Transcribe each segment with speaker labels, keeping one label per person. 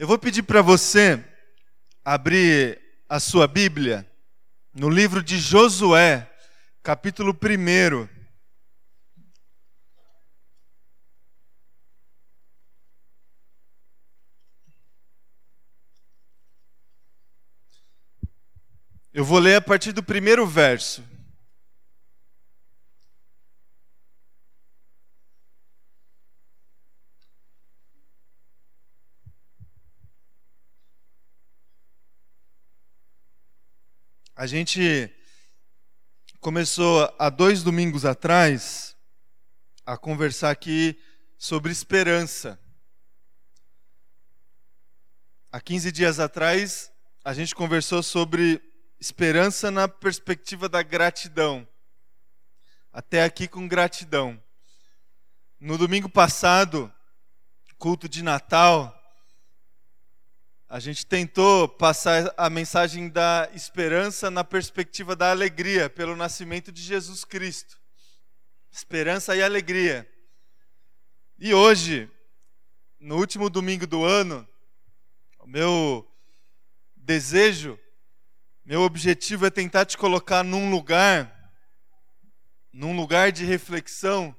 Speaker 1: Eu vou pedir para você abrir a sua Bíblia no livro de Josué, capítulo 1. Eu vou ler a partir do primeiro verso. A gente começou há dois domingos atrás a conversar aqui sobre esperança. Há 15 dias atrás, a gente conversou sobre esperança na perspectiva da gratidão. Até aqui com gratidão. No domingo passado, culto de Natal, a gente tentou passar a mensagem da esperança na perspectiva da alegria pelo nascimento de Jesus Cristo. Esperança e alegria. E hoje, no último domingo do ano, o meu desejo, meu objetivo é tentar te colocar num lugar, num lugar de reflexão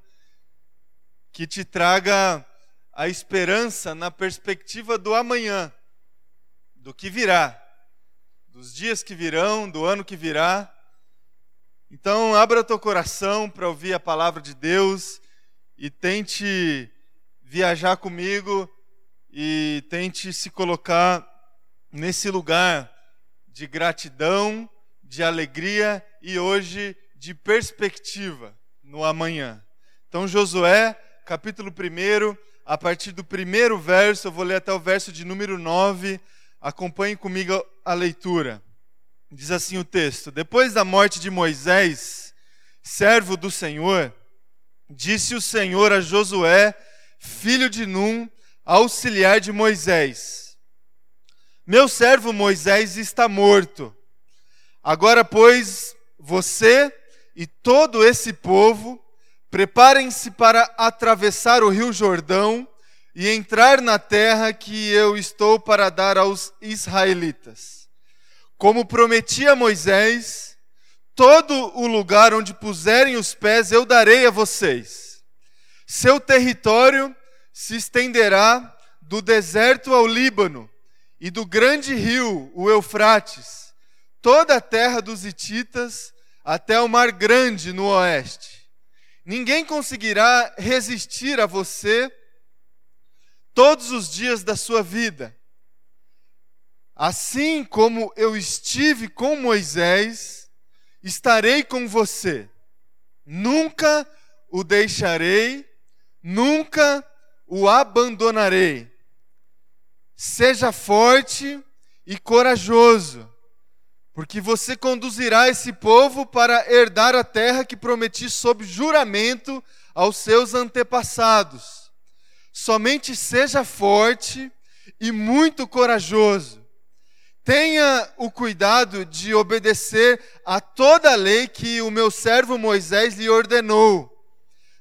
Speaker 1: que te traga a esperança na perspectiva do amanhã do que virá, dos dias que virão, do ano que virá. Então, abra teu coração para ouvir a palavra de Deus e tente viajar comigo e tente se colocar nesse lugar de gratidão, de alegria e hoje de perspectiva no amanhã. Então, Josué, capítulo 1, a partir do primeiro verso, eu vou ler até o verso de número 9 Acompanhe comigo a leitura. Diz assim o texto: Depois da morte de Moisés, servo do Senhor, disse o Senhor a Josué, filho de Num, auxiliar de Moisés: Meu servo Moisés está morto. Agora, pois, você e todo esse povo preparem-se para atravessar o rio Jordão e entrar na terra que eu estou para dar aos israelitas. Como prometi a Moisés, todo o lugar onde puserem os pés eu darei a vocês. Seu território se estenderá do deserto ao Líbano e do grande rio, o Eufrates, toda a terra dos Hititas até o Mar Grande no oeste. Ninguém conseguirá resistir a você todos os dias da sua vida. Assim como eu estive com Moisés, estarei com você. Nunca o deixarei, nunca o abandonarei. Seja forte e corajoso, porque você conduzirá esse povo para herdar a terra que prometi sob juramento aos seus antepassados Somente seja forte e muito corajoso. Tenha o cuidado de obedecer a toda a lei que o meu servo Moisés lhe ordenou.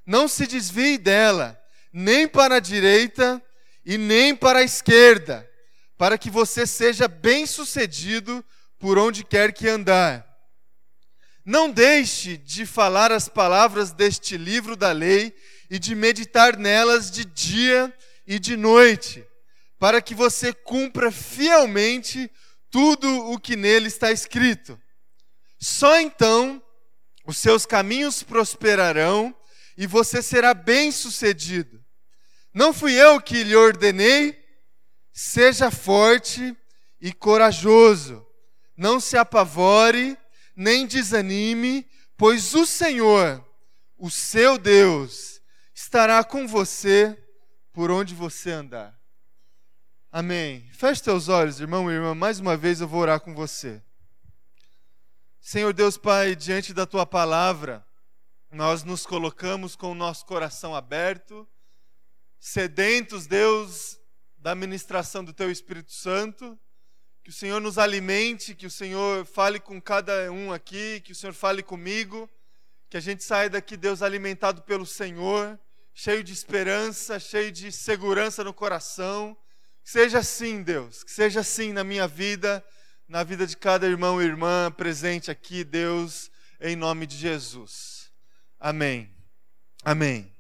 Speaker 1: Não se desvie dela, nem para a direita e nem para a esquerda, para que você seja bem-sucedido por onde quer que andar. Não deixe de falar as palavras deste livro da lei e de meditar nelas de dia e de noite, para que você cumpra fielmente tudo o que nele está escrito. Só então os seus caminhos prosperarão e você será bem-sucedido. Não fui eu que lhe ordenei? Seja forte e corajoso. Não se apavore, nem desanime, pois o Senhor, o seu Deus, estará com você por onde você andar. Amém. Feche teus olhos, irmão e irmã. Mais uma vez eu vou orar com você. Senhor Deus Pai, diante da tua palavra, nós nos colocamos com o nosso coração aberto, sedentos, Deus, da ministração do teu Espírito Santo. Que o Senhor nos alimente, que o Senhor fale com cada um aqui, que o Senhor fale comigo, que a gente saia daqui, Deus, alimentado pelo Senhor cheio de esperança, cheio de segurança no coração, Que seja assim, Deus, que seja assim na minha vida, na vida de cada irmão e irmã presente aqui, Deus, em nome de Jesus. Amém. Amém.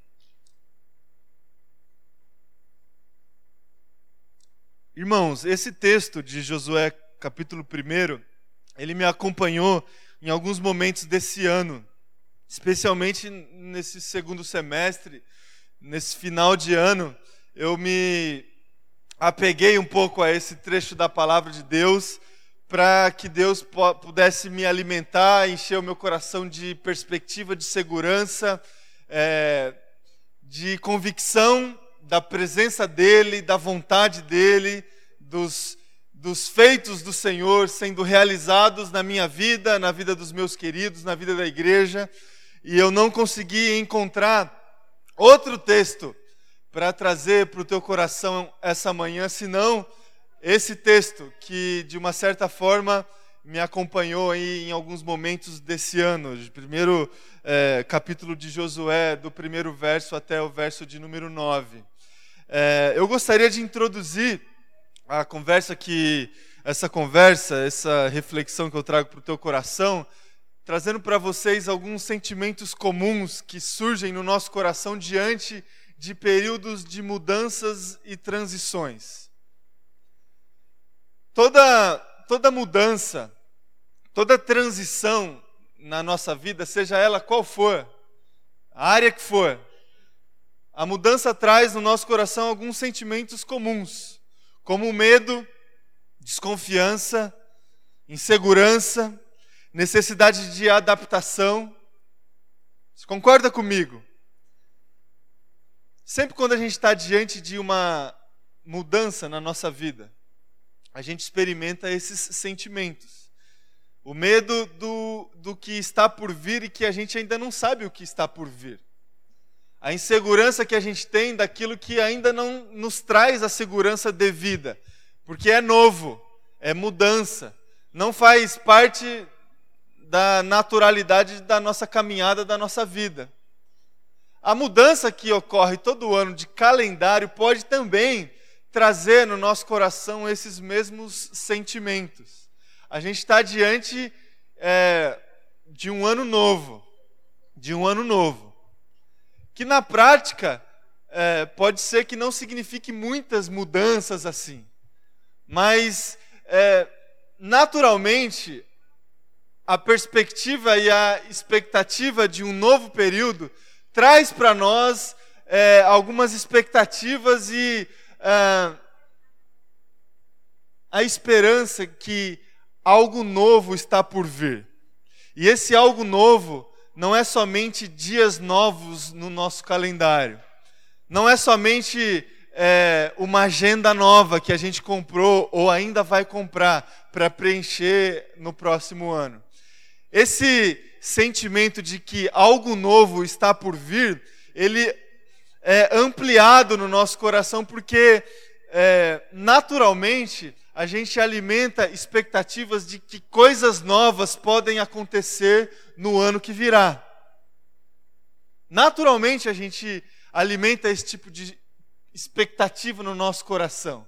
Speaker 1: Irmãos, esse texto de Josué, capítulo 1, ele me acompanhou em alguns momentos desse ano, especialmente nesse segundo semestre, nesse final de ano, eu me apeguei um pouco a esse trecho da palavra de Deus para que Deus pudesse me alimentar, encher o meu coração de perspectiva, de segurança, é, de convicção da presença dEle, da vontade dEle, dos, dos feitos do Senhor sendo realizados na minha vida, na vida dos meus queridos, na vida da igreja, e eu não consegui encontrar outro texto para trazer para o teu coração essa manhã, senão esse texto que, de uma certa forma, me acompanhou aí em alguns momentos desse ano, primeiro é, capítulo de Josué, do primeiro verso até o verso de número 9. É, eu gostaria de introduzir a conversa que, essa conversa, essa reflexão que eu trago para o teu coração, trazendo para vocês alguns sentimentos comuns que surgem no nosso coração diante de períodos de mudanças e transições. Toda, toda mudança, toda transição na nossa vida, seja ela qual for, a área que for, a mudança traz no nosso coração alguns sentimentos comuns, como medo, desconfiança, insegurança, necessidade de adaptação. Você concorda comigo? Sempre quando a gente está diante de uma mudança na nossa vida, a gente experimenta esses sentimentos. O medo do, do que está por vir e que a gente ainda não sabe o que está por vir. A insegurança que a gente tem daquilo que ainda não nos traz a segurança devida, porque é novo, é mudança, não faz parte da naturalidade da nossa caminhada, da nossa vida. A mudança que ocorre todo ano de calendário pode também trazer no nosso coração esses mesmos sentimentos. A gente está diante é, de um ano novo, de um ano novo, que na prática é, pode ser que não signifique muitas mudanças assim, mas é, naturalmente a perspectiva e a expectativa de um novo período traz para nós é, algumas expectativas e é, a esperança que algo novo está por vir. E esse algo novo não é somente dias novos no nosso calendário, não é somente é, uma agenda nova que a gente comprou ou ainda vai comprar para preencher no próximo ano. Esse sentimento de que algo novo está por vir, ele é ampliado no nosso coração porque é, naturalmente a gente alimenta expectativas de que coisas novas podem acontecer no ano que virá. Naturalmente a gente alimenta esse tipo de expectativa no nosso coração.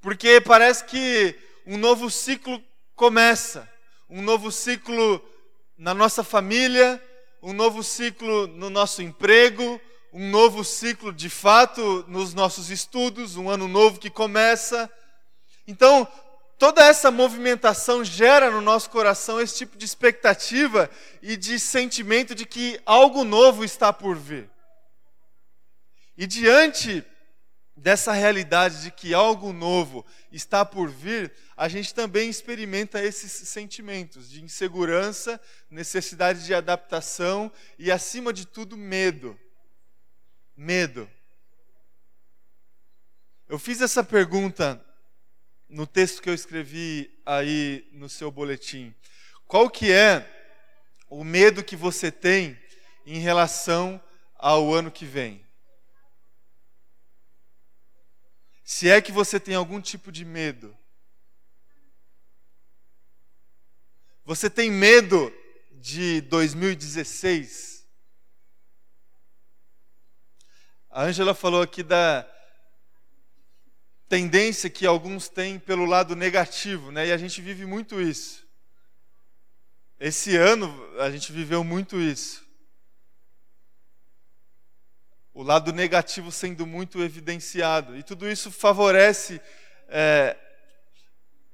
Speaker 1: Porque parece que um novo ciclo começa um novo ciclo na nossa família, um novo ciclo no nosso emprego, um novo ciclo de fato nos nossos estudos, um ano novo que começa. Então, toda essa movimentação gera no nosso coração esse tipo de expectativa e de sentimento de que algo novo está por vir. E diante dessa realidade de que algo novo está por vir, a gente também experimenta esses sentimentos de insegurança, necessidade de adaptação e, acima de tudo, medo. Medo. Eu fiz essa pergunta no texto que eu escrevi aí no seu boletim. Qual que é o medo que você tem em relação ao ano que vem? Se é que você tem algum tipo de medo. Você tem medo de 2016? A Ângela falou aqui da tendência que alguns têm pelo lado negativo, né? E a gente vive muito isso. Esse ano a gente viveu muito isso. O lado negativo sendo muito evidenciado. E tudo isso favorece é,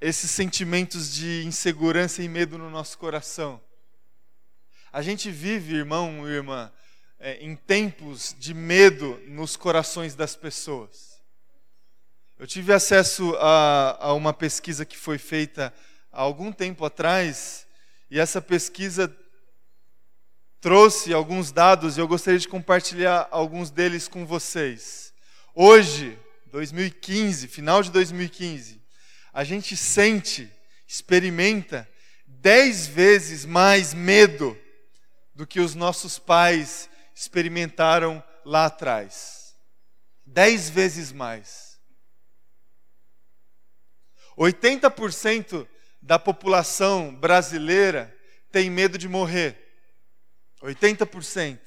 Speaker 1: esses sentimentos de insegurança e medo no nosso coração. A gente vive, irmão e irmã, é, em tempos de medo nos corações das pessoas. Eu tive acesso a, a uma pesquisa que foi feita há algum tempo atrás, e essa pesquisa trouxe alguns dados e eu gostaria de compartilhar alguns deles com vocês. Hoje, 2015, final de 2015, a gente sente, experimenta dez vezes mais medo do que os nossos pais experimentaram lá atrás. Dez vezes mais. 80% da população brasileira tem medo de morrer. 80%.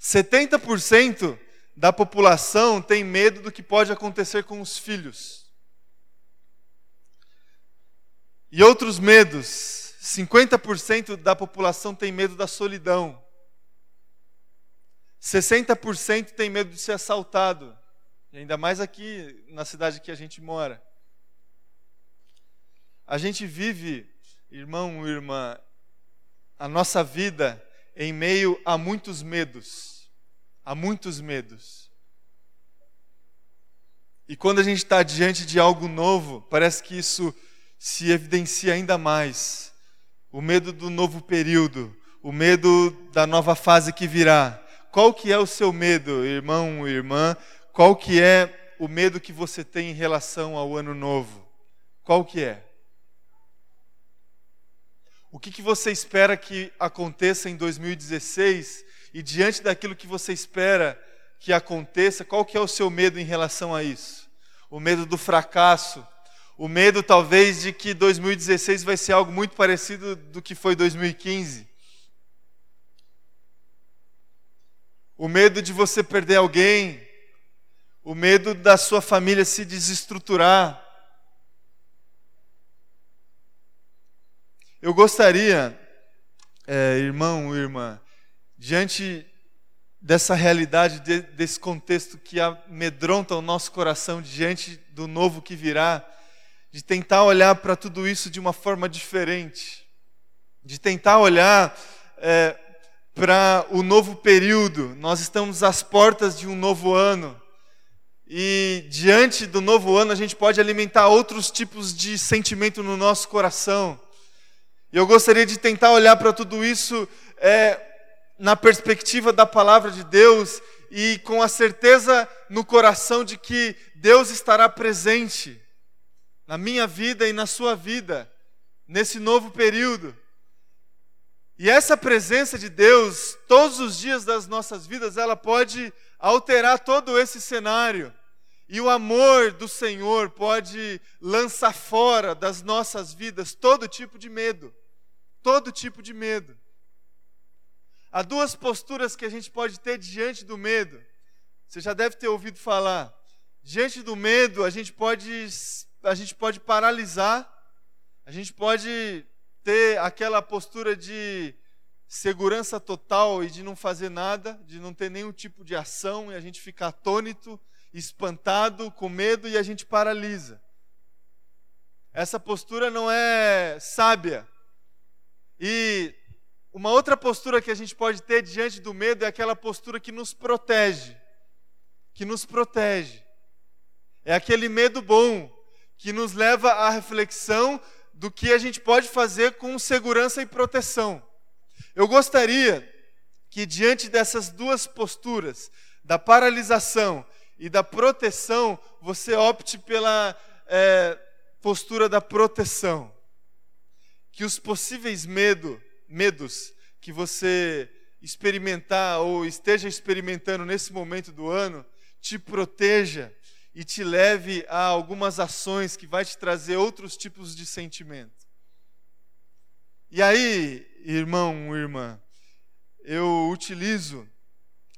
Speaker 1: 70% da população tem medo do que pode acontecer com os filhos. E outros medos. 50% da população tem medo da solidão. 60% tem medo de ser assaltado. E ainda mais aqui na cidade que a gente mora. A gente vive, irmão irmã, a nossa vida em meio a muitos medos. A muitos medos. E quando a gente está diante de algo novo, parece que isso se evidencia ainda mais. O medo do novo período, o medo da nova fase que virá. Qual que é o seu medo, irmão e irmã? Qual que é o medo que você tem em relação ao ano novo? Qual que é? O que, que você espera que aconteça em 2016 e diante daquilo que você espera que aconteça, qual que é o seu medo em relação a isso? O medo do fracasso, o medo talvez de que 2016 vai ser algo muito parecido do que foi 2015. O medo de você perder alguém, o medo da sua família se desestruturar, Eu gostaria, é, irmão, irmã, diante dessa realidade, de, desse contexto que amedronta o nosso coração diante do novo que virá, de tentar olhar para tudo isso de uma forma diferente, de tentar olhar é, para o novo período. Nós estamos às portas de um novo ano. E diante do novo ano, a gente pode alimentar outros tipos de sentimento no nosso coração. E eu gostaria de tentar olhar para tudo isso é, na perspectiva da palavra de Deus e com a certeza no coração de que Deus estará presente na minha vida e na sua vida, nesse novo período. E essa presença de Deus, todos os dias das nossas vidas, ela pode alterar todo esse cenário. E o amor do Senhor pode lançar fora das nossas vidas todo tipo de medo todo tipo de medo. Há duas posturas que a gente pode ter diante do medo. Você já deve ter ouvido falar. Diante do medo, a gente pode a gente pode paralisar, a gente pode ter aquela postura de segurança total e de não fazer nada, de não ter nenhum tipo de ação e a gente ficar atônito, espantado, com medo e a gente paralisa. Essa postura não é sábia. E uma outra postura que a gente pode ter diante do medo é aquela postura que nos protege. Que nos protege. É aquele medo bom que nos leva à reflexão do que a gente pode fazer com segurança e proteção. Eu gostaria que, diante dessas duas posturas, da paralisação e da proteção, você opte pela é, postura da proteção que os possíveis medo, medos que você experimentar ou esteja experimentando nesse momento do ano te proteja e te leve a algumas ações que vai te trazer outros tipos de sentimento. E aí, irmão, irmã, eu utilizo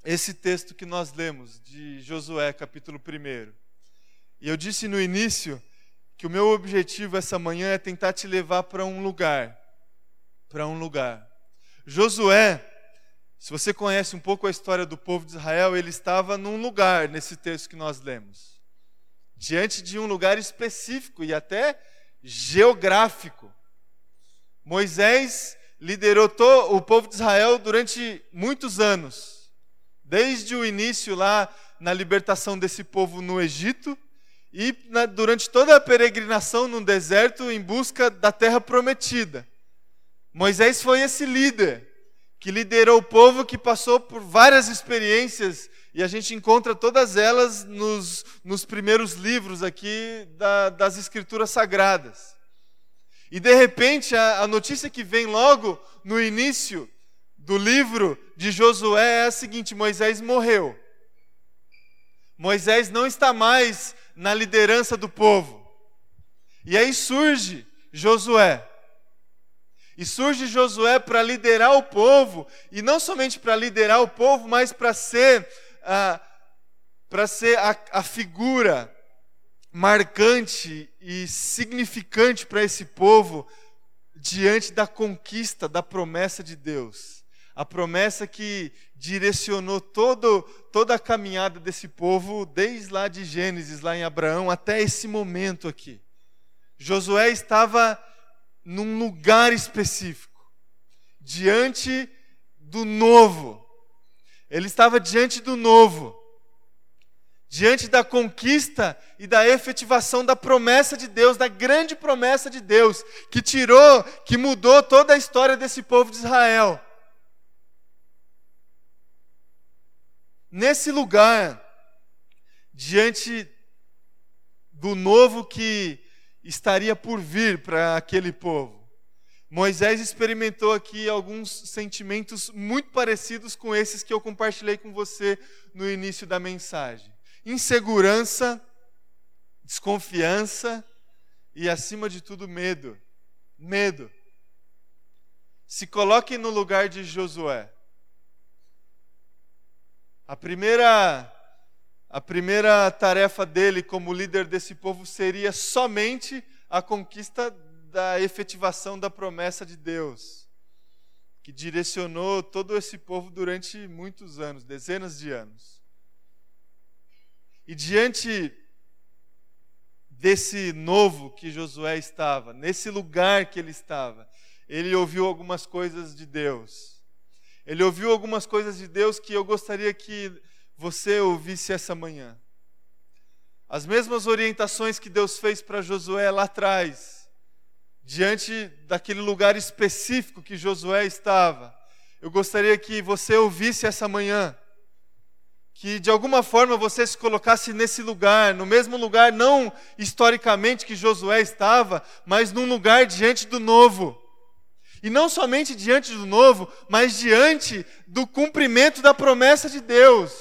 Speaker 1: esse texto que nós lemos de Josué, capítulo 1. E eu disse no início que o meu objetivo essa manhã é tentar te levar para um lugar. Para um lugar. Josué, se você conhece um pouco a história do povo de Israel, ele estava num lugar nesse texto que nós lemos. Diante de um lugar específico e até geográfico. Moisés liderou o povo de Israel durante muitos anos, desde o início lá na libertação desse povo no Egito e na, durante toda a peregrinação no deserto em busca da terra prometida. Moisés foi esse líder que liderou o povo que passou por várias experiências e a gente encontra todas elas nos, nos primeiros livros aqui da, das Escrituras Sagradas. E de repente a, a notícia que vem logo no início do livro de Josué é a seguinte: Moisés morreu. Moisés não está mais na liderança do povo. E aí surge Josué. E surge Josué para liderar o povo, e não somente para liderar o povo, mas para ser, ah, para ser a, a figura marcante e significante para esse povo diante da conquista da promessa de Deus. A promessa que direcionou todo, toda a caminhada desse povo, desde lá de Gênesis, lá em Abraão, até esse momento aqui. Josué estava num lugar específico, diante do novo. Ele estava diante do novo diante da conquista e da efetivação da promessa de Deus, da grande promessa de Deus, que tirou, que mudou toda a história desse povo de Israel. Nesse lugar, diante do novo que estaria por vir para aquele povo, Moisés experimentou aqui alguns sentimentos muito parecidos com esses que eu compartilhei com você no início da mensagem insegurança, desconfiança e, acima de tudo, medo. Medo. Se coloque no lugar de Josué. A primeira, a primeira tarefa dele como líder desse povo seria somente a conquista da efetivação da promessa de Deus, que direcionou todo esse povo durante muitos anos, dezenas de anos. E diante desse novo que Josué estava, nesse lugar que ele estava, ele ouviu algumas coisas de Deus. Ele ouviu algumas coisas de Deus que eu gostaria que você ouvisse essa manhã. As mesmas orientações que Deus fez para Josué lá atrás, diante daquele lugar específico que Josué estava. Eu gostaria que você ouvisse essa manhã que de alguma forma você se colocasse nesse lugar, no mesmo lugar, não historicamente que Josué estava, mas num lugar diante do novo. E não somente diante do novo, mas diante do cumprimento da promessa de Deus.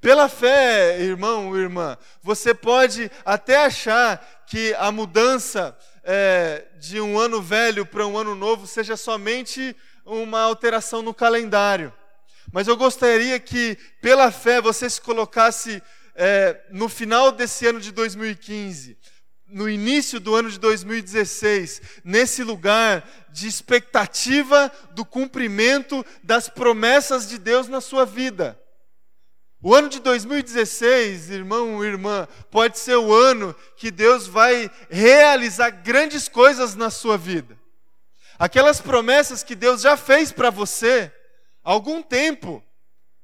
Speaker 1: Pela fé, irmão, irmã, você pode até achar que a mudança é, de um ano velho para um ano novo seja somente uma alteração no calendário. Mas eu gostaria que, pela fé, você se colocasse é, no final desse ano de 2015, no início do ano de 2016, nesse lugar de expectativa do cumprimento das promessas de Deus na sua vida. O ano de 2016, irmão e irmã, pode ser o ano que Deus vai realizar grandes coisas na sua vida. Aquelas promessas que Deus já fez para você, algum tempo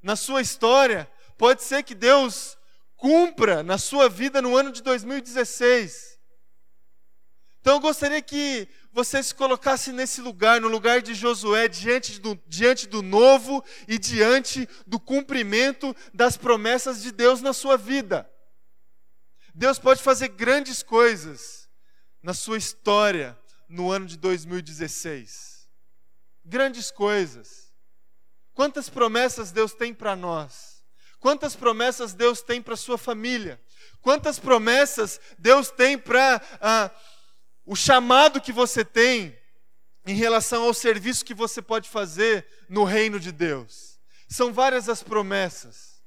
Speaker 1: na sua história, pode ser que Deus cumpra na sua vida no ano de 2016. Então eu gostaria que você se colocasse nesse lugar, no lugar de Josué, diante do, diante do novo e diante do cumprimento das promessas de Deus na sua vida. Deus pode fazer grandes coisas na sua história no ano de 2016. Grandes coisas. Quantas promessas Deus tem para nós? Quantas promessas Deus tem para sua família? Quantas promessas Deus tem para ah, o chamado que você tem em relação ao serviço que você pode fazer no reino de Deus? São várias as promessas.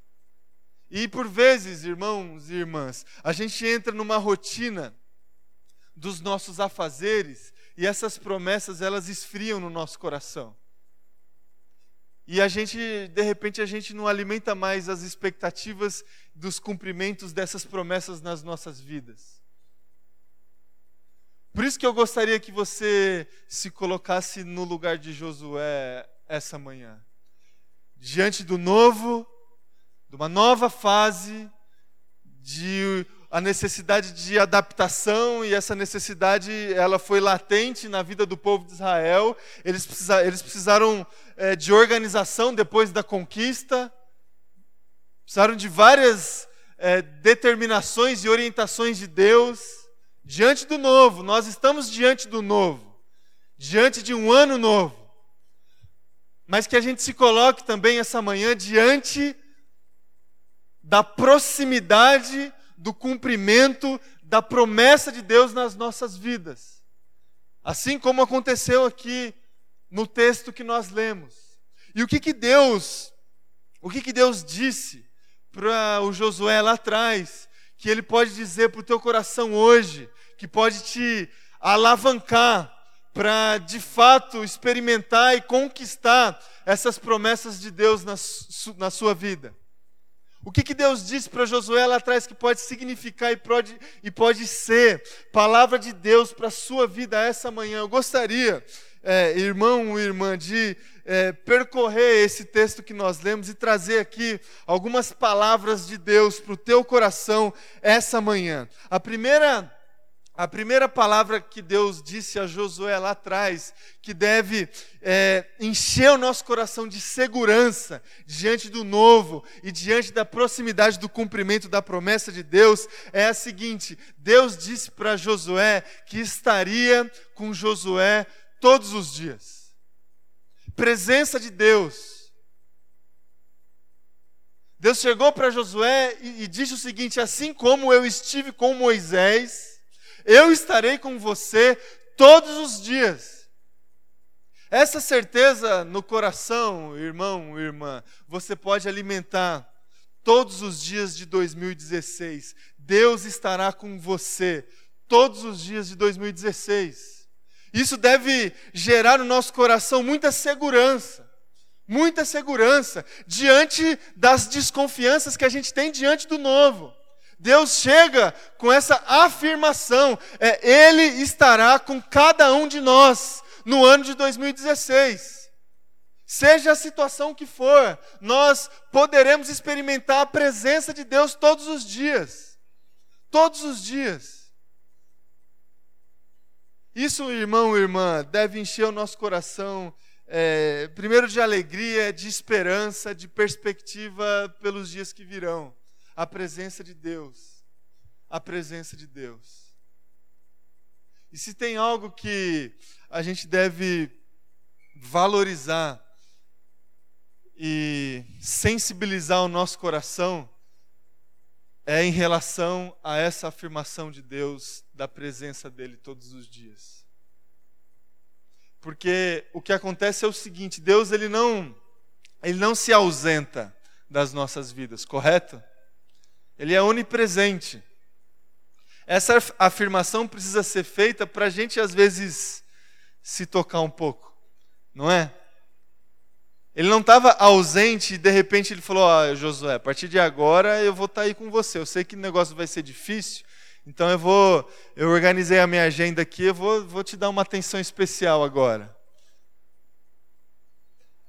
Speaker 1: E por vezes, irmãos e irmãs, a gente entra numa rotina dos nossos afazeres e essas promessas elas esfriam no nosso coração. E a gente, de repente, a gente não alimenta mais as expectativas dos cumprimentos dessas promessas nas nossas vidas. Por isso que eu gostaria que você se colocasse no lugar de Josué essa manhã. Diante do novo, de uma nova fase, de a necessidade de adaptação e essa necessidade ela foi latente na vida do povo de Israel. Eles, precisa, eles precisaram é, de organização depois da conquista, precisaram de várias é, determinações e orientações de Deus diante do novo. Nós estamos diante do novo, diante de um ano novo. Mas que a gente se coloque também essa manhã diante da proximidade do cumprimento da promessa de Deus nas nossas vidas. Assim como aconteceu aqui no texto que nós lemos. E o que que Deus, o que que Deus disse para o Josué lá atrás, que ele pode dizer para o teu coração hoje, que pode te alavancar para de fato experimentar e conquistar essas promessas de Deus na, na sua vida. O que, que Deus disse para Josué lá atrás que pode significar e pode, e pode ser palavra de Deus para a sua vida essa manhã? Eu gostaria, é, irmão ou irmã, de é, percorrer esse texto que nós lemos e trazer aqui algumas palavras de Deus para o teu coração essa manhã. A primeira a primeira palavra que Deus disse a Josué lá atrás, que deve é, encher o nosso coração de segurança diante do novo e diante da proximidade do cumprimento da promessa de Deus, é a seguinte: Deus disse para Josué que estaria com Josué todos os dias. Presença de Deus. Deus chegou para Josué e, e disse o seguinte: assim como eu estive com Moisés eu estarei com você todos os dias. Essa certeza no coração, irmão, irmã, você pode alimentar todos os dias de 2016. Deus estará com você todos os dias de 2016. Isso deve gerar no nosso coração muita segurança, muita segurança diante das desconfianças que a gente tem diante do novo. Deus chega com essa afirmação: é, Ele estará com cada um de nós no ano de 2016. Seja a situação que for, nós poderemos experimentar a presença de Deus todos os dias. Todos os dias. Isso, irmão e irmã, deve encher o nosso coração, é, primeiro de alegria, de esperança, de perspectiva pelos dias que virão a presença de Deus. A presença de Deus. E se tem algo que a gente deve valorizar e sensibilizar o nosso coração, é em relação a essa afirmação de Deus, da presença dEle todos os dias. Porque o que acontece é o seguinte: Deus ele não, ele não se ausenta das nossas vidas, correto? Ele é onipresente. Essa afirmação precisa ser feita para a gente, às vezes, se tocar um pouco, não é? Ele não estava ausente e de repente ele falou: Ó, oh, Josué, a partir de agora eu vou estar tá aí com você. Eu sei que o negócio vai ser difícil, então eu vou. Eu organizei a minha agenda aqui, eu vou, vou te dar uma atenção especial agora.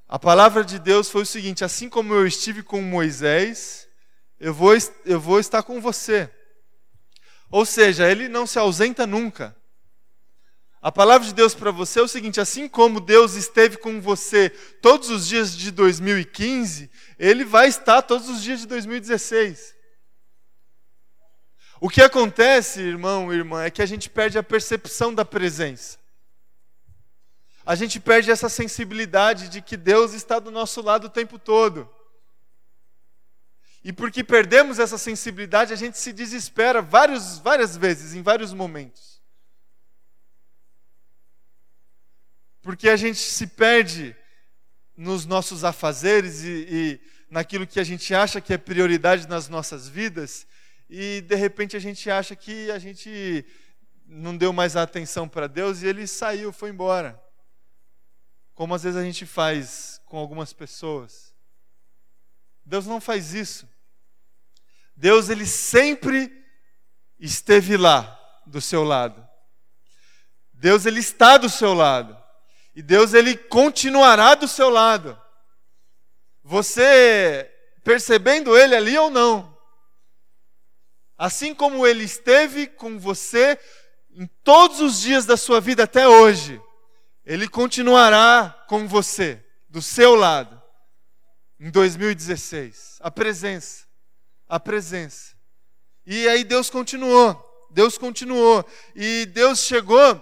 Speaker 1: A palavra de Deus foi o seguinte: assim como eu estive com Moisés, eu vou, eu vou estar com você. Ou seja, ele não se ausenta nunca. A palavra de Deus para você é o seguinte: assim como Deus esteve com você todos os dias de 2015, Ele vai estar todos os dias de 2016. O que acontece, irmão e irmã, é que a gente perde a percepção da presença. A gente perde essa sensibilidade de que Deus está do nosso lado o tempo todo. E porque perdemos essa sensibilidade, a gente se desespera vários, várias vezes, em vários momentos. Porque a gente se perde nos nossos afazeres e, e naquilo que a gente acha que é prioridade nas nossas vidas e de repente a gente acha que a gente não deu mais atenção para Deus e ele saiu, foi embora. Como às vezes a gente faz com algumas pessoas. Deus não faz isso. Deus ele sempre esteve lá do seu lado. Deus ele está do seu lado. E Deus ele continuará do seu lado. Você percebendo ele ali ou não. Assim como ele esteve com você em todos os dias da sua vida até hoje, ele continuará com você, do seu lado, em 2016. A presença, a presença. E aí Deus continuou, Deus continuou. E Deus chegou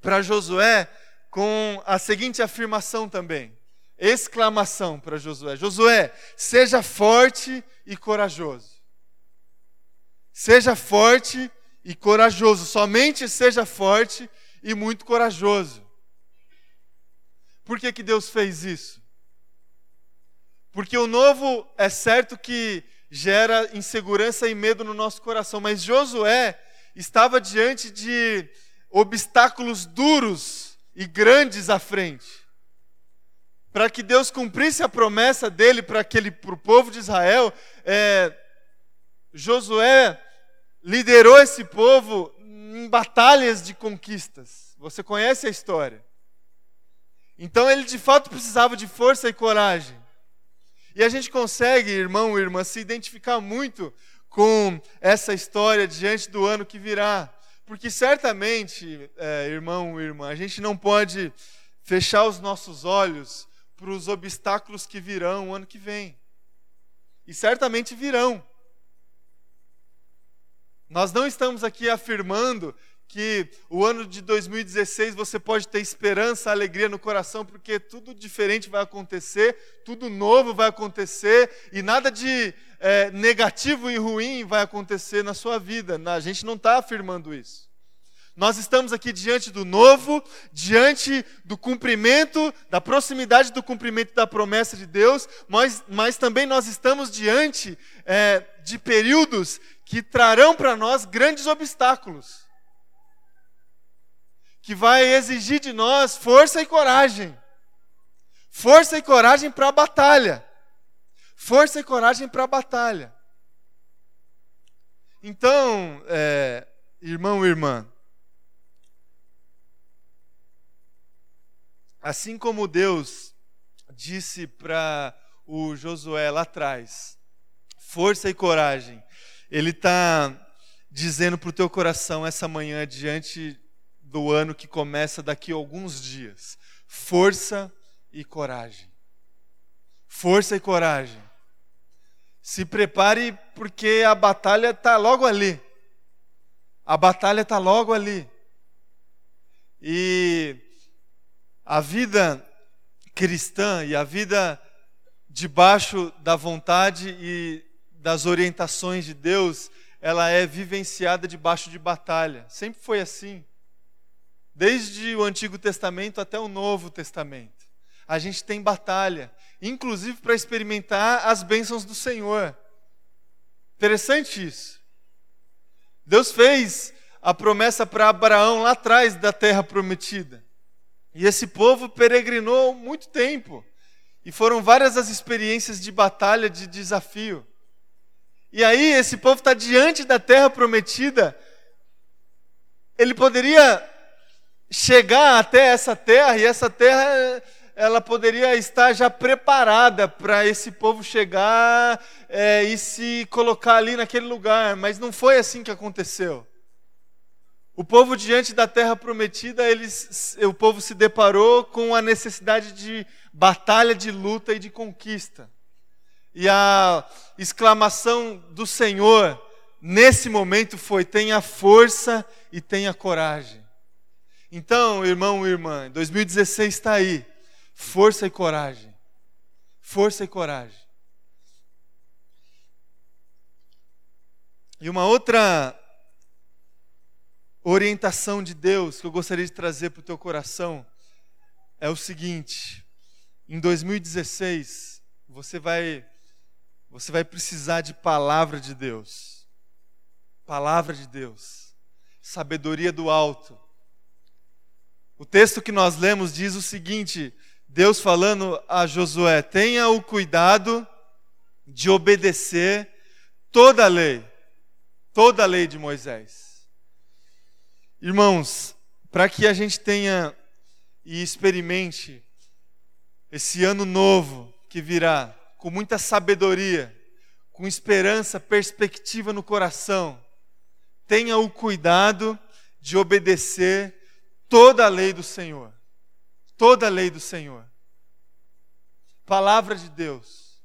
Speaker 1: para Josué com a seguinte afirmação também: exclamação para Josué: Josué, seja forte e corajoso. Seja forte e corajoso, somente seja forte e muito corajoso. Por que, que Deus fez isso? Porque o novo é certo que gera insegurança e medo no nosso coração, mas Josué estava diante de obstáculos duros e grandes à frente. Para que Deus cumprisse a promessa dele para aquele para o povo de Israel, é, Josué liderou esse povo em batalhas de conquistas. Você conhece a história. Então ele de fato precisava de força e coragem. E a gente consegue, irmão e irmã, se identificar muito com essa história diante do ano que virá. Porque certamente, é, irmão e irmã, a gente não pode fechar os nossos olhos para os obstáculos que virão o ano que vem. E certamente virão. Nós não estamos aqui afirmando que o ano de 2016 você pode ter esperança, alegria no coração, porque tudo diferente vai acontecer, tudo novo vai acontecer e nada de é, negativo e ruim vai acontecer na sua vida. A gente não está afirmando isso. Nós estamos aqui diante do novo, diante do cumprimento, da proximidade do cumprimento da promessa de Deus, mas, mas também nós estamos diante é, de períodos que trarão para nós grandes obstáculos que vai exigir de nós força e coragem. Força e coragem para a batalha. Força e coragem para a batalha. Então, é, irmão e irmã, assim como Deus disse para o Josué lá atrás, força e coragem, Ele está dizendo para o teu coração essa manhã diante do ano que começa daqui a alguns dias. Força e coragem. Força e coragem. Se prepare porque a batalha está logo ali. A batalha está logo ali. E a vida cristã e a vida debaixo da vontade e das orientações de Deus, ela é vivenciada debaixo de batalha. Sempre foi assim desde o Antigo Testamento até o Novo Testamento. A gente tem batalha, inclusive para experimentar as bênçãos do Senhor. Interessante isso. Deus fez a promessa para Abraão lá atrás da terra prometida. E esse povo peregrinou muito tempo. E foram várias as experiências de batalha, de desafio. E aí, esse povo está diante da terra prometida. Ele poderia chegar até essa terra e essa terra ela poderia estar já preparada para esse povo chegar é, e se colocar ali naquele lugar, mas não foi assim que aconteceu. O povo diante da terra prometida, eles, o povo se deparou com a necessidade de batalha, de luta e de conquista. E a exclamação do Senhor nesse momento foi: tenha força e tenha coragem. Então, irmão e irmã, 2016 está aí. Força e coragem. Força e coragem. E uma outra orientação de Deus que eu gostaria de trazer para o teu coração é o seguinte: em 2016, você vai você vai precisar de palavra de Deus. Palavra de Deus. Sabedoria do alto. O texto que nós lemos diz o seguinte: Deus falando a Josué: tenha o cuidado de obedecer toda a lei, toda a lei de Moisés. Irmãos, para que a gente tenha e experimente esse ano novo que virá com muita sabedoria, com esperança, perspectiva no coração, tenha o cuidado de obedecer toda a lei do Senhor. Toda a lei do Senhor. Palavra de Deus.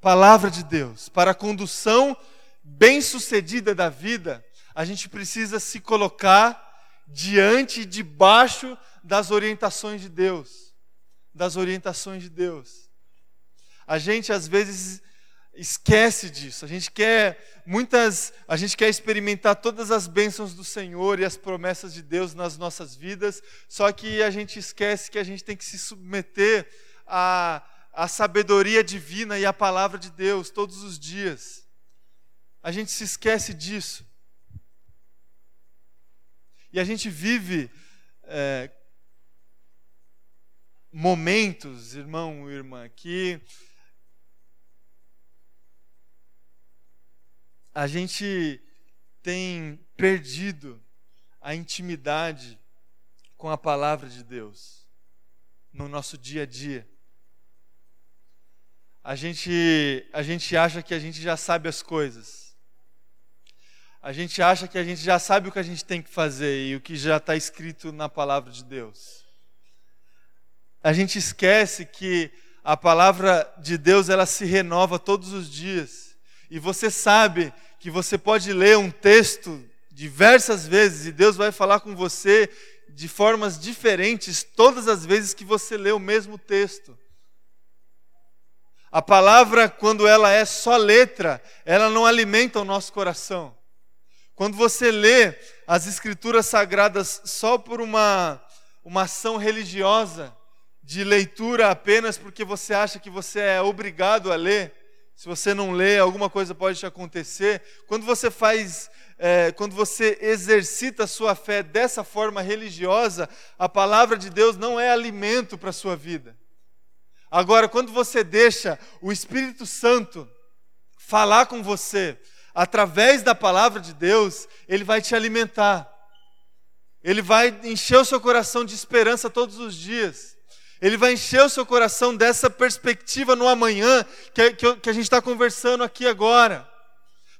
Speaker 1: Palavra de Deus. Para a condução bem-sucedida da vida, a gente precisa se colocar diante e debaixo das orientações de Deus. Das orientações de Deus. A gente às vezes esquece disso. A gente quer muitas, a gente quer experimentar todas as bênçãos do Senhor e as promessas de Deus nas nossas vidas, só que a gente esquece que a gente tem que se submeter à, à sabedoria divina e à palavra de Deus todos os dias. A gente se esquece disso. E a gente vive é, momentos, irmão e irmã, que a gente tem perdido a intimidade com a palavra de Deus no nosso dia a dia. A gente, a gente acha que a gente já sabe as coisas. A gente acha que a gente já sabe o que a gente tem que fazer e o que já está escrito na palavra de Deus. A gente esquece que a palavra de Deus ela se renova todos os dias. E você sabe que você pode ler um texto diversas vezes e Deus vai falar com você de formas diferentes todas as vezes que você lê o mesmo texto. A palavra, quando ela é só letra, ela não alimenta o nosso coração. Quando você lê as escrituras sagradas só por uma, uma ação religiosa, de leitura apenas porque você acha que você é obrigado a ler, se você não lê, alguma coisa pode te acontecer. Quando você faz, é, quando você exercita a sua fé dessa forma religiosa, a palavra de Deus não é alimento para a sua vida. Agora, quando você deixa o Espírito Santo falar com você, através da palavra de Deus, ele vai te alimentar. Ele vai encher o seu coração de esperança todos os dias. Ele vai encher o seu coração dessa perspectiva no amanhã que, que, que a gente está conversando aqui agora.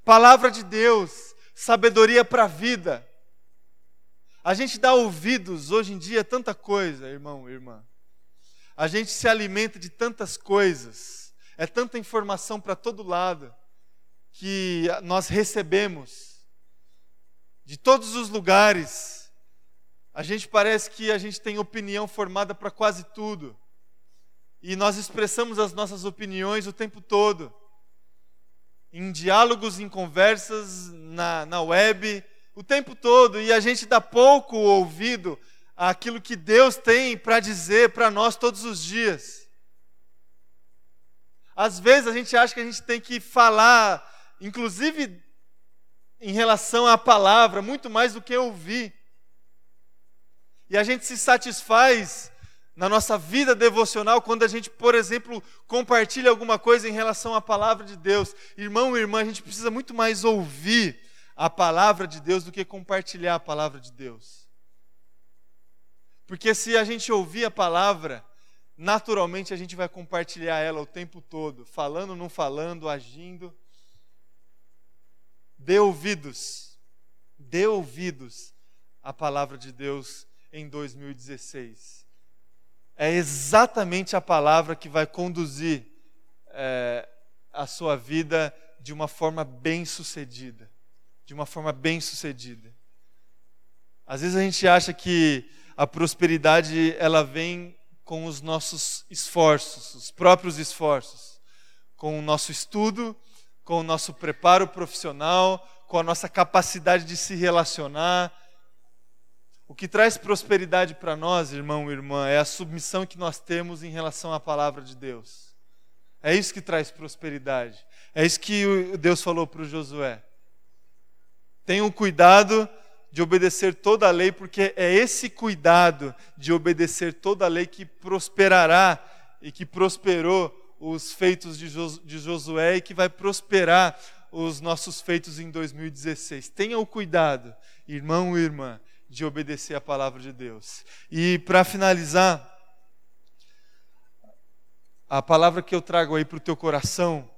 Speaker 1: Palavra de Deus, sabedoria para a vida. A gente dá ouvidos hoje em dia a tanta coisa, irmão, irmã. A gente se alimenta de tantas coisas, é tanta informação para todo lado que nós recebemos de todos os lugares a gente parece que a gente tem opinião formada para quase tudo. E nós expressamos as nossas opiniões o tempo todo. Em diálogos, em conversas, na, na web, o tempo todo. E a gente dá pouco ouvido àquilo que Deus tem para dizer para nós todos os dias. Às vezes a gente acha que a gente tem que falar, inclusive em relação à palavra, muito mais do que ouvir. E a gente se satisfaz na nossa vida devocional quando a gente, por exemplo, compartilha alguma coisa em relação à palavra de Deus. Irmão e irmã, a gente precisa muito mais ouvir a palavra de Deus do que compartilhar a palavra de Deus. Porque se a gente ouvir a palavra, naturalmente a gente vai compartilhar ela o tempo todo, falando, não falando, agindo. Dê ouvidos, dê ouvidos à palavra de Deus em 2016. É exatamente a palavra que vai conduzir é, a sua vida de uma forma bem sucedida. De uma forma bem sucedida. Às vezes a gente acha que a prosperidade ela vem com os nossos esforços, os próprios esforços, com o nosso estudo, com o nosso preparo profissional, com a nossa capacidade de se relacionar, o que traz prosperidade para nós, irmão e irmã, é a submissão que nós temos em relação à palavra de Deus. É isso que traz prosperidade. É isso que Deus falou para o Josué. Tenham cuidado de obedecer toda a lei, porque é esse cuidado de obedecer toda a lei que prosperará e que prosperou os feitos de Josué e que vai prosperar os nossos feitos em 2016. Tenha o cuidado, irmão e irmã, de obedecer a palavra de Deus. E para finalizar, a palavra que eu trago aí para o teu coração,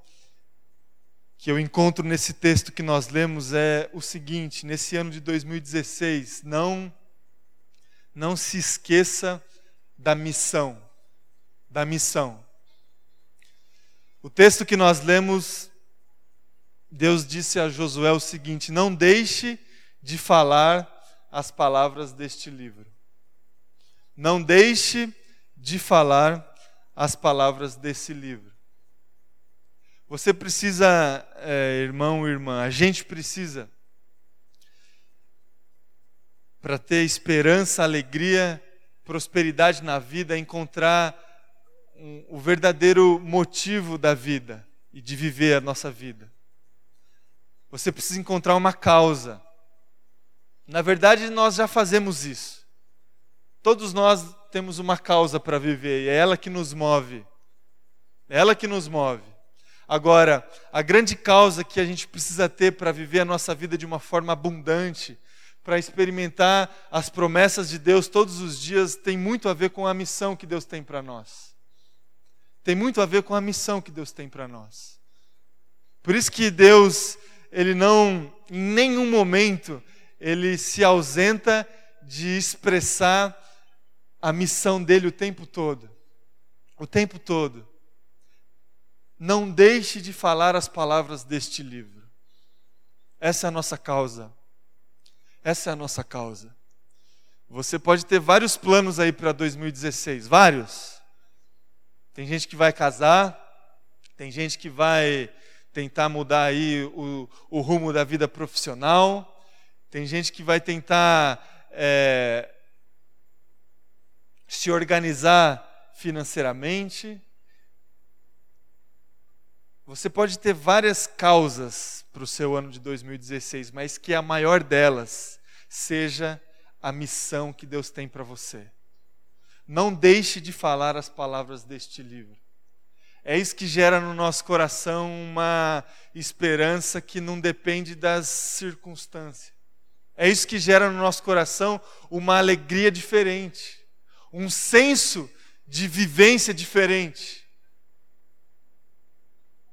Speaker 1: que eu encontro nesse texto que nós lemos, é o seguinte: nesse ano de 2016, não, não se esqueça da missão. Da missão. O texto que nós lemos, Deus disse a Josué o seguinte: Não deixe de falar as palavras deste livro. Não deixe de falar as palavras desse livro. Você precisa, é, irmão irmã, a gente precisa, para ter esperança, alegria, prosperidade na vida, encontrar um, o verdadeiro motivo da vida e de viver a nossa vida. Você precisa encontrar uma causa. Na verdade, nós já fazemos isso. Todos nós temos uma causa para viver e é ela que nos move. É ela que nos move. Agora, a grande causa que a gente precisa ter para viver a nossa vida de uma forma abundante, para experimentar as promessas de Deus todos os dias, tem muito a ver com a missão que Deus tem para nós. Tem muito a ver com a missão que Deus tem para nós. Por isso que Deus, ele não, em nenhum momento, ele se ausenta de expressar a missão dele o tempo todo. O tempo todo. Não deixe de falar as palavras deste livro. Essa é a nossa causa. Essa é a nossa causa. Você pode ter vários planos aí para 2016, vários. Tem gente que vai casar, tem gente que vai tentar mudar aí o, o rumo da vida profissional, tem gente que vai tentar é, se organizar financeiramente. Você pode ter várias causas para o seu ano de 2016, mas que a maior delas seja a missão que Deus tem para você. Não deixe de falar as palavras deste livro. É isso que gera no nosso coração uma esperança que não depende das circunstâncias. É isso que gera no nosso coração uma alegria diferente, um senso de vivência diferente.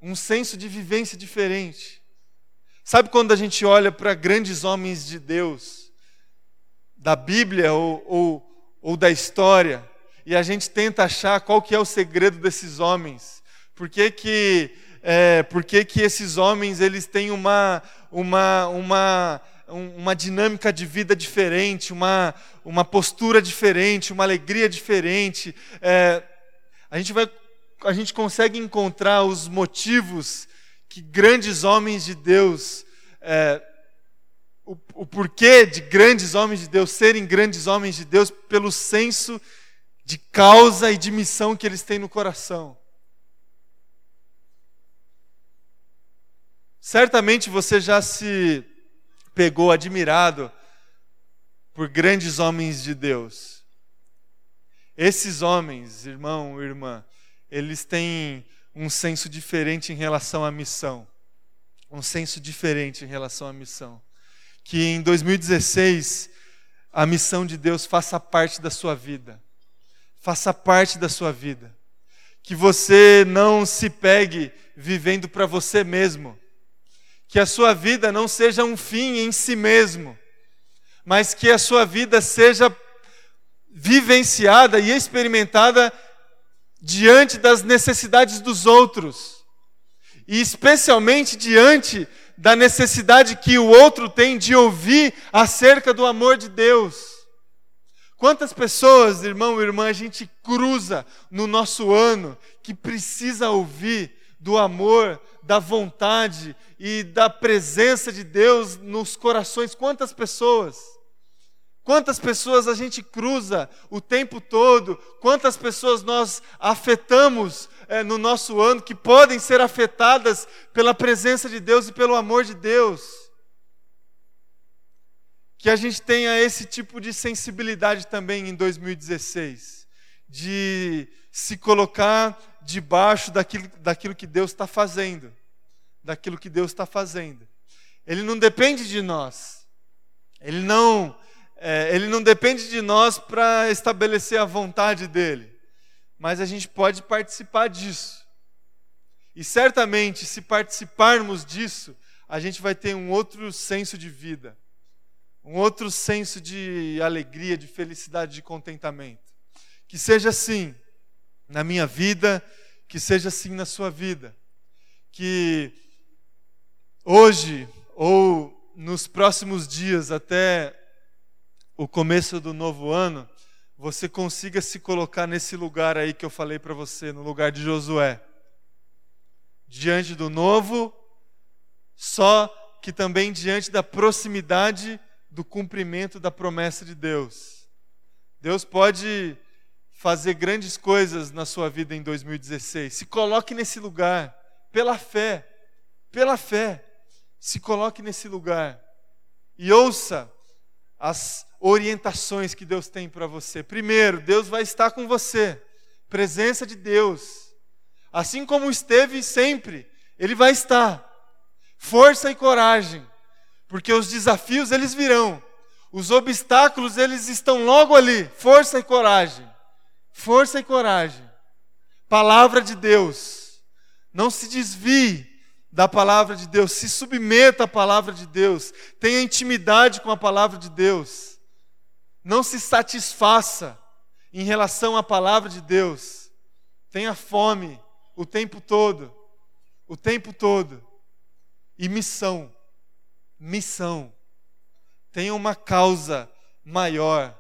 Speaker 1: Um senso de vivência diferente. Sabe quando a gente olha para grandes homens de Deus, da Bíblia ou, ou, ou da história, e a gente tenta achar qual que é o segredo desses homens? Por que, que, é, por que, que esses homens eles têm uma, uma, uma uma dinâmica de vida diferente, uma, uma postura diferente, uma alegria diferente. É, a, gente vai, a gente consegue encontrar os motivos que grandes homens de Deus, é, o, o porquê de grandes homens de Deus serem grandes homens de Deus, pelo senso de causa e de missão que eles têm no coração. Certamente você já se pegou admirado por grandes homens de Deus. Esses homens, irmão, irmã, eles têm um senso diferente em relação à missão. Um senso diferente em relação à missão. Que em 2016 a missão de Deus faça parte da sua vida. Faça parte da sua vida. Que você não se pegue vivendo para você mesmo que a sua vida não seja um fim em si mesmo, mas que a sua vida seja vivenciada e experimentada diante das necessidades dos outros, e especialmente diante da necessidade que o outro tem de ouvir acerca do amor de Deus. Quantas pessoas, irmão e irmã, a gente cruza no nosso ano que precisa ouvir do amor, da vontade e da presença de Deus nos corações. Quantas pessoas? Quantas pessoas a gente cruza o tempo todo, quantas pessoas nós afetamos é, no nosso ano que podem ser afetadas pela presença de Deus e pelo amor de Deus. Que a gente tenha esse tipo de sensibilidade também em 2016, de se colocar debaixo daquilo, daquilo que Deus está fazendo, daquilo que Deus está fazendo. Ele não depende de nós, ele não é, ele não depende de nós para estabelecer a vontade dele, mas a gente pode participar disso. E certamente, se participarmos disso, a gente vai ter um outro senso de vida, um outro senso de alegria, de felicidade, de contentamento. Que seja assim na minha vida, que seja assim na sua vida. Que hoje ou nos próximos dias, até o começo do novo ano, você consiga se colocar nesse lugar aí que eu falei para você, no lugar de Josué. Diante do novo, só que também diante da proximidade do cumprimento da promessa de Deus. Deus pode fazer grandes coisas na sua vida em 2016. Se coloque nesse lugar, pela fé, pela fé. Se coloque nesse lugar e ouça as orientações que Deus tem para você. Primeiro, Deus vai estar com você, presença de Deus. Assim como esteve sempre, Ele vai estar. Força e coragem, porque os desafios eles virão, os obstáculos eles estão logo ali. Força e coragem, força e coragem. Palavra de Deus, não se desvie da palavra de Deus, se submeta à palavra de Deus, tenha intimidade com a palavra de Deus. Não se satisfaça em relação à palavra de Deus. Tenha fome o tempo todo. O tempo todo. E missão. Missão. Tenha uma causa maior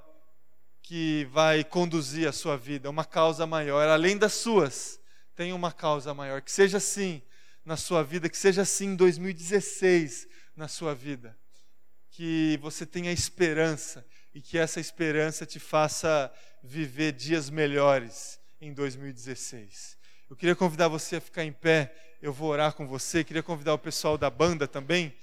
Speaker 1: que vai conduzir a sua vida, uma causa maior, além das suas. Tenha uma causa maior. Que seja assim na sua vida, que seja assim em 2016 na sua vida. Que você tenha esperança e que essa esperança te faça viver dias melhores em 2016. Eu queria convidar você a ficar em pé, eu vou orar com você, queria convidar o pessoal da banda também